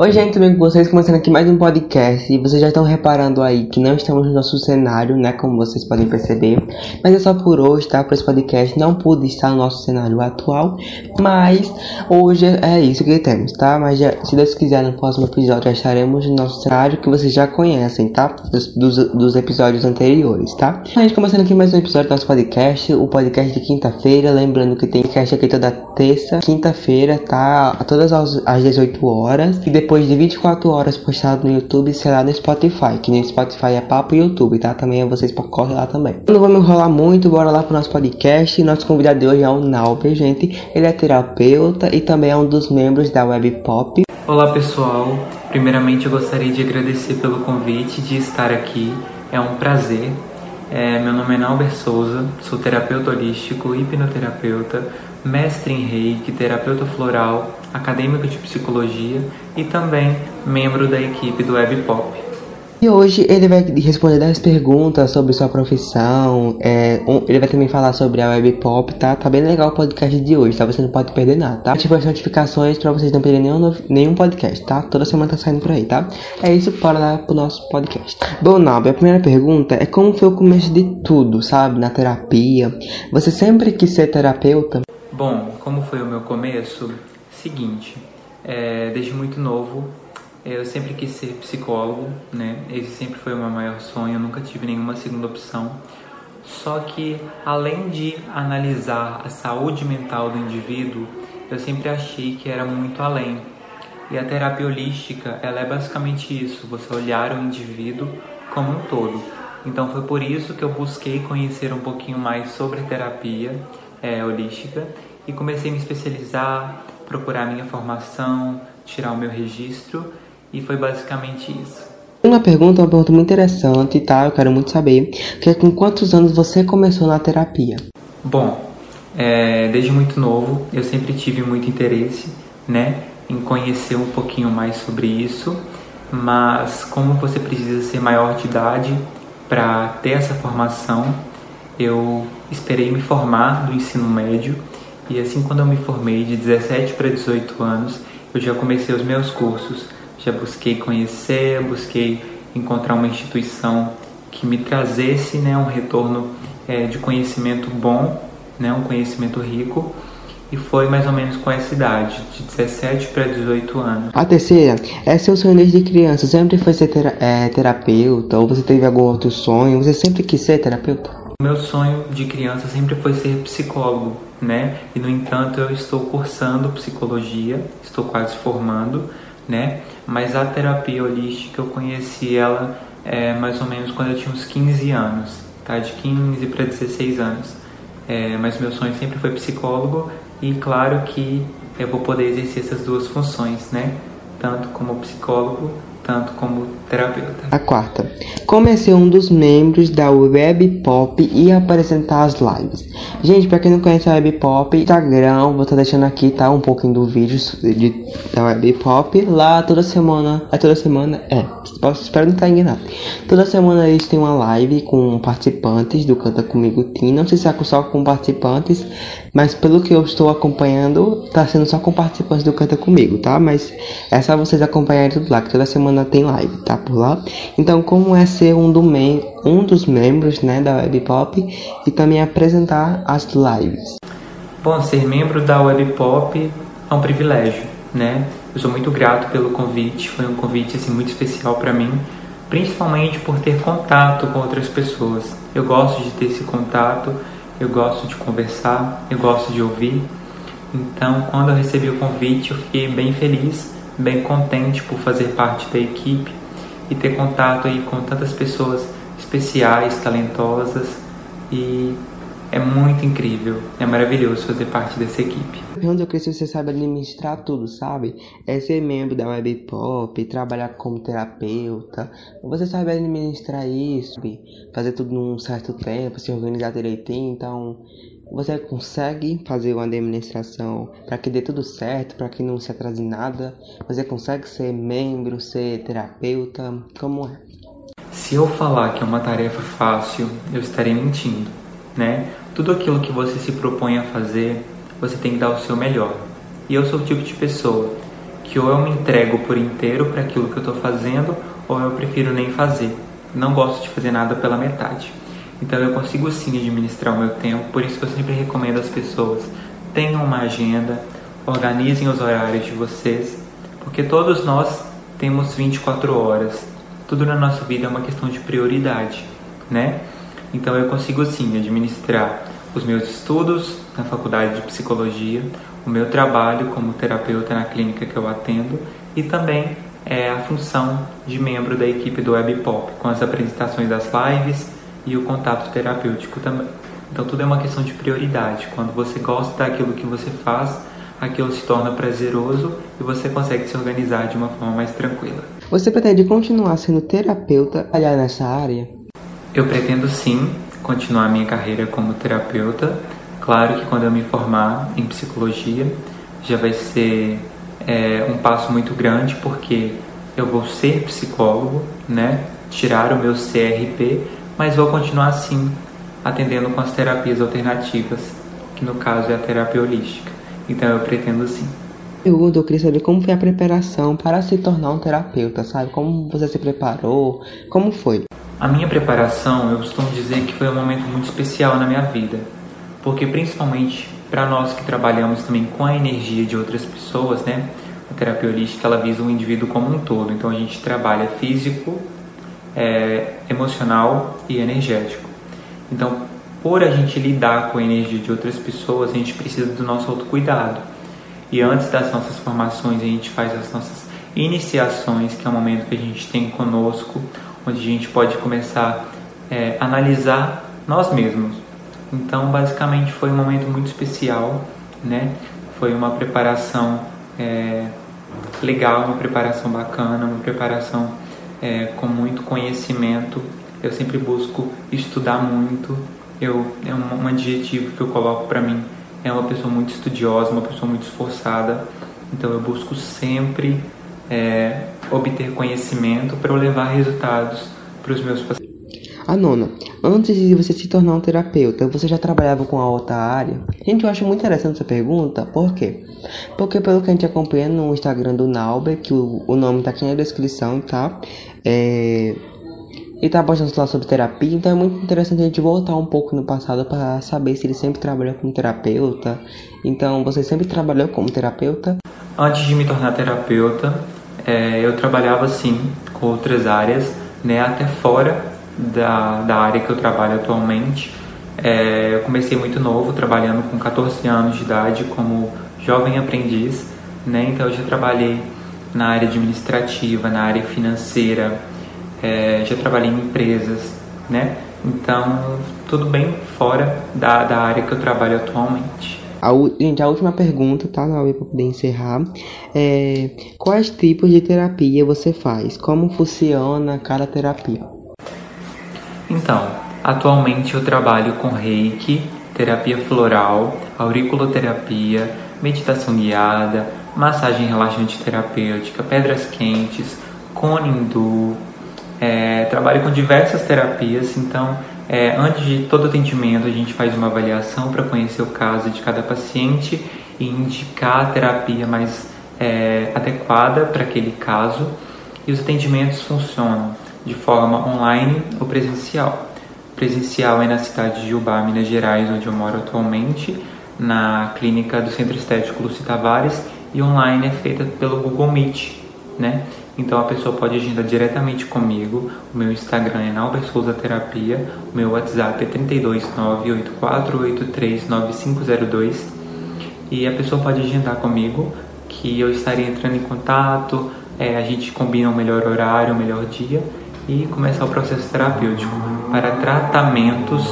Oi, gente, tudo bem com vocês? Começando aqui mais um podcast. E vocês já estão reparando aí que não estamos no nosso cenário, né? Como vocês podem perceber. Mas é só por hoje, tá? Por esse podcast. Não pude estar no nosso cenário atual. Mas hoje é isso que temos, tá? Mas já, se Deus quiser, no próximo episódio já estaremos no nosso cenário que vocês já conhecem, tá? Dos, dos, dos episódios anteriores, tá? A gente começando aqui mais um episódio do nosso podcast. O podcast de quinta-feira. Lembrando que tem podcast aqui toda terça, quinta-feira, tá? Todas as, as 18 horas. E depois depois de 24 horas postado no YouTube será no Spotify, que no Spotify é papo YouTube, tá? Também vocês correm lá também. Não vamos enrolar muito, bora lá pro nosso podcast. Nosso convidado de hoje é o Nauber, gente. Ele é terapeuta e também é um dos membros da Web Pop. Olá pessoal, primeiramente eu gostaria de agradecer pelo convite de estar aqui. É um prazer. É, meu nome é Nauber Souza, sou terapeuta holístico, hipnoterapeuta, mestre em reiki, terapeuta floral, acadêmico de psicologia e também membro da equipe do Web Pop. E hoje ele vai responder 10 perguntas sobre sua profissão. É, um, ele vai também falar sobre a web pop, tá? Tá bem legal o podcast de hoje, tá? Você não pode perder nada, tá? Ative as notificações pra vocês não perderem nenhum, nenhum podcast, tá? Toda semana tá saindo por aí, tá? É isso, para lá pro nosso podcast. Bom, Nabe, a primeira pergunta é como foi o começo de tudo, sabe? Na terapia. Você sempre quis ser terapeuta? Bom, como foi o meu começo? Seguinte, é, desde muito novo eu sempre quis ser psicólogo, né? Esse sempre foi o meu maior sonho, eu nunca tive nenhuma segunda opção. Só que além de analisar a saúde mental do indivíduo, eu sempre achei que era muito além. E a terapia holística, ela é basicamente isso, você olhar o indivíduo como um todo. Então foi por isso que eu busquei conhecer um pouquinho mais sobre terapia é, holística e comecei a me especializar, procurar minha formação, tirar o meu registro e foi basicamente isso. Uma pergunta, uma pergunta muito interessante, tá? Eu quero muito saber, que é com quantos anos você começou na terapia? Bom, é, desde muito novo eu sempre tive muito interesse, né, em conhecer um pouquinho mais sobre isso, mas como você precisa ser maior de idade para ter essa formação, eu esperei me formar do ensino médio e assim quando eu me formei de 17 para 18 anos, eu já comecei os meus cursos já busquei conhecer, busquei encontrar uma instituição que me trazesse né, um retorno é, de conhecimento bom, né, um conhecimento rico. E foi mais ou menos com essa idade, de 17 para 18 anos. A terceira é seu sonho desde criança. Sempre foi ser tera é, terapeuta? Ou você teve algum outro sonho? Você sempre quis ser terapeuta? Meu sonho de criança sempre foi ser psicólogo, né? E no entanto eu estou cursando psicologia, estou quase formando né? Mas a terapia holística eu conheci ela é, mais ou menos quando eu tinha uns 15 anos, tá? De 15 para 16 anos. É, mas meu sonho sempre foi psicólogo e claro que eu vou poder exercer essas duas funções, né? Tanto como psicólogo tanto como terapeuta. A quarta. Comecei um dos membros da Web Pop e apresentar as lives. Gente, para quem não conhece a Web Pop, Instagram, vou estar tá deixando aqui, tá? Um pouquinho do vídeo de, da Web Pop. Lá toda semana, é toda semana, é, posso, espero não estar enganado. Toda semana eles têm uma live com participantes do Canta Comigo Team. Não sei se é só com participantes, mas pelo que eu estou acompanhando, tá sendo só com participantes do Canta Comigo, tá? Mas é só vocês acompanharem tudo lá, que toda semana tem live, tá? Por lá. Então, como é ser um, do mem um dos membros, né, da Web Pop e também apresentar as lives? Bom, ser membro da Web Pop é um privilégio, né? Eu sou muito grato pelo convite, foi um convite assim muito especial para mim, principalmente por ter contato com outras pessoas. Eu gosto de ter esse contato eu gosto de conversar, eu gosto de ouvir. Então, quando eu recebi o convite, eu fiquei bem feliz, bem contente por fazer parte da equipe e ter contato aí com tantas pessoas especiais, talentosas e é muito incrível, é maravilhoso fazer parte dessa equipe. Onde eu cresci, você sabe administrar tudo, sabe? É ser membro da Web Pop, trabalhar como terapeuta. Você sabe administrar isso, fazer tudo num certo tempo, se organizar direitinho. Então, você consegue fazer uma administração para que dê tudo certo, para que não se atrase nada. Você consegue ser membro, ser terapeuta, como é? Se eu falar que é uma tarefa fácil, eu estarei mentindo né? Tudo aquilo que você se propõe a fazer, você tem que dar o seu melhor. E eu sou o tipo de pessoa que ou eu me entrego por inteiro para aquilo que eu estou fazendo, ou eu prefiro nem fazer. Não gosto de fazer nada pela metade. Então eu consigo sim administrar o meu tempo, por isso eu sempre recomendo às pessoas tenham uma agenda, organizem os horários de vocês, porque todos nós temos 24 horas. Tudo na nossa vida é uma questão de prioridade, né? Então eu consigo sim administrar os meus estudos na faculdade de psicologia, o meu trabalho como terapeuta na clínica que eu atendo e também é, a função de membro da equipe do Webpop, com as apresentações das lives e o contato terapêutico também. Então tudo é uma questão de prioridade. Quando você gosta daquilo que você faz, aquilo se torna prazeroso e você consegue se organizar de uma forma mais tranquila. Você pretende continuar sendo terapeuta aliás nessa área? Eu pretendo sim continuar minha carreira como terapeuta. Claro que quando eu me formar em psicologia já vai ser é, um passo muito grande porque eu vou ser psicólogo, né? Tirar o meu CRP, mas vou continuar assim atendendo com as terapias alternativas, que no caso é a terapia holística. Então eu pretendo sim. Pergunta, eu queria saber como foi a preparação para se tornar um terapeuta, sabe? Como você se preparou? Como foi? A minha preparação, eu costumo dizer que foi um momento muito especial na minha vida, porque principalmente para nós que trabalhamos também com a energia de outras pessoas, né? A terapia holística ela visa o indivíduo como um todo, então a gente trabalha físico, é, emocional e energético. Então, por a gente lidar com a energia de outras pessoas, a gente precisa do nosso autocuidado. E antes das nossas formações, a gente faz as nossas iniciações, que é o momento que a gente tem conosco, onde a gente pode começar é, a analisar nós mesmos. Então, basicamente, foi um momento muito especial, né? Foi uma preparação é, legal, uma preparação bacana, uma preparação é, com muito conhecimento. Eu sempre busco estudar muito. Eu é um, um adjetivo que eu coloco para mim é uma pessoa muito estudiosa, uma pessoa muito esforçada. Então eu busco sempre é, obter conhecimento para levar resultados para os meus pacientes. A nona, antes de você se tornar um terapeuta, você já trabalhava com a outra área? Gente, eu acho muito interessante essa pergunta, por quê? Porque pelo que a gente acompanha no Instagram do Nauber, que o, o nome tá aqui na descrição, tá? É, ele tá postando lá sobre terapia, então é muito interessante a gente voltar um pouco no passado para saber se ele sempre trabalhou como terapeuta. Então, você sempre trabalhou como terapeuta? Antes de me tornar terapeuta, é, eu trabalhava sim com outras áreas, né, até fora da, da área que eu trabalho atualmente. É, eu comecei muito novo, trabalhando com 14 anos de idade como jovem aprendiz, né? Então eu já trabalhei na área administrativa, na área financeira, é, já trabalhei em empresas, né? Então tudo bem fora da, da área que eu trabalho atualmente. A, gente, a última pergunta, tá, Naui, para poder encerrar. É, quais tipos de terapia você faz? Como funciona cada terapia? Então, atualmente eu trabalho com reiki, terapia floral, auriculoterapia, meditação guiada, massagem relaxante terapêutica, pedras quentes, cone é, trabalho com diversas terapias, então é, antes de todo atendimento a gente faz uma avaliação para conhecer o caso de cada paciente e indicar a terapia mais é, adequada para aquele caso. E os atendimentos funcionam de forma online ou presencial. Presencial é na cidade de Jubá, Minas Gerais, onde eu moro atualmente, na clínica do Centro Estético Luci Tavares, e online é feita pelo Google Meet, né? Então a pessoa pode agendar diretamente comigo. O meu Instagram é Nauber Souza Terapia, o meu WhatsApp é 32984839502 e a pessoa pode agendar comigo que eu estarei entrando em contato, é, a gente combina o um melhor horário, o um melhor dia e começar o processo terapêutico para tratamentos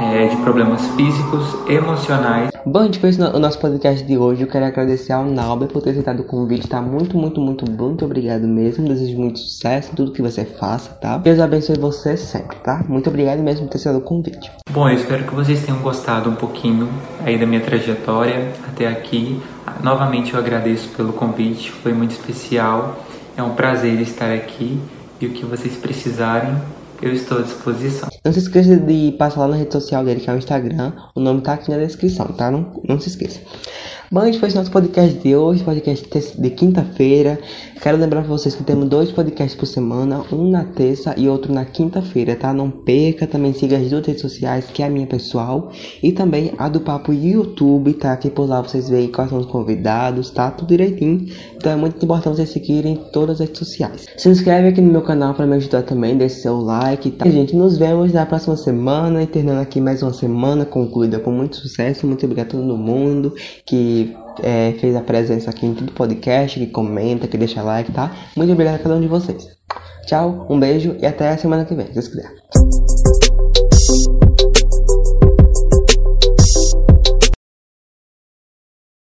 é, de problemas físicos, emocionais. Bom, gente, foi o nosso podcast de hoje. Eu quero agradecer ao Nauber por ter aceitado o convite. Tá muito, muito, muito, muito obrigado mesmo. Desejo muito sucesso em tudo que você faça, tá? Deus abençoe você sempre, tá? Muito obrigado mesmo por ter aceitado o convite. Bom, eu espero que vocês tenham gostado um pouquinho aí da minha trajetória até aqui. Novamente eu agradeço pelo convite, foi muito especial. É um prazer estar aqui e o que vocês precisarem, eu estou à disposição. Não se esqueça de passar lá na rede social dele, que é o Instagram. O nome tá aqui na descrição, tá? Não, não se esqueça. Bom, esse foi o nosso podcast de hoje, podcast de quinta-feira. Quero lembrar pra vocês que temos dois podcasts por semana, um na terça e outro na quinta-feira, tá? Não perca, também siga as duas redes sociais, que é a minha pessoal, e também a do Papo YouTube, tá? Que por lá vocês veem quais são os convidados, tá? Tudo direitinho. Então é muito importante vocês seguirem todas as redes sociais. Se inscreve aqui no meu canal para me ajudar também, deixe seu like, tá? E, gente, nos vemos na próxima semana, e terminando aqui mais uma semana concluída com muito sucesso. Muito obrigado a todo mundo é, fez a presença aqui em todo podcast, que comenta, que deixa like, tá? Muito obrigado a cada um de vocês. Tchau, um beijo e até a semana que vem, se Deus quiser.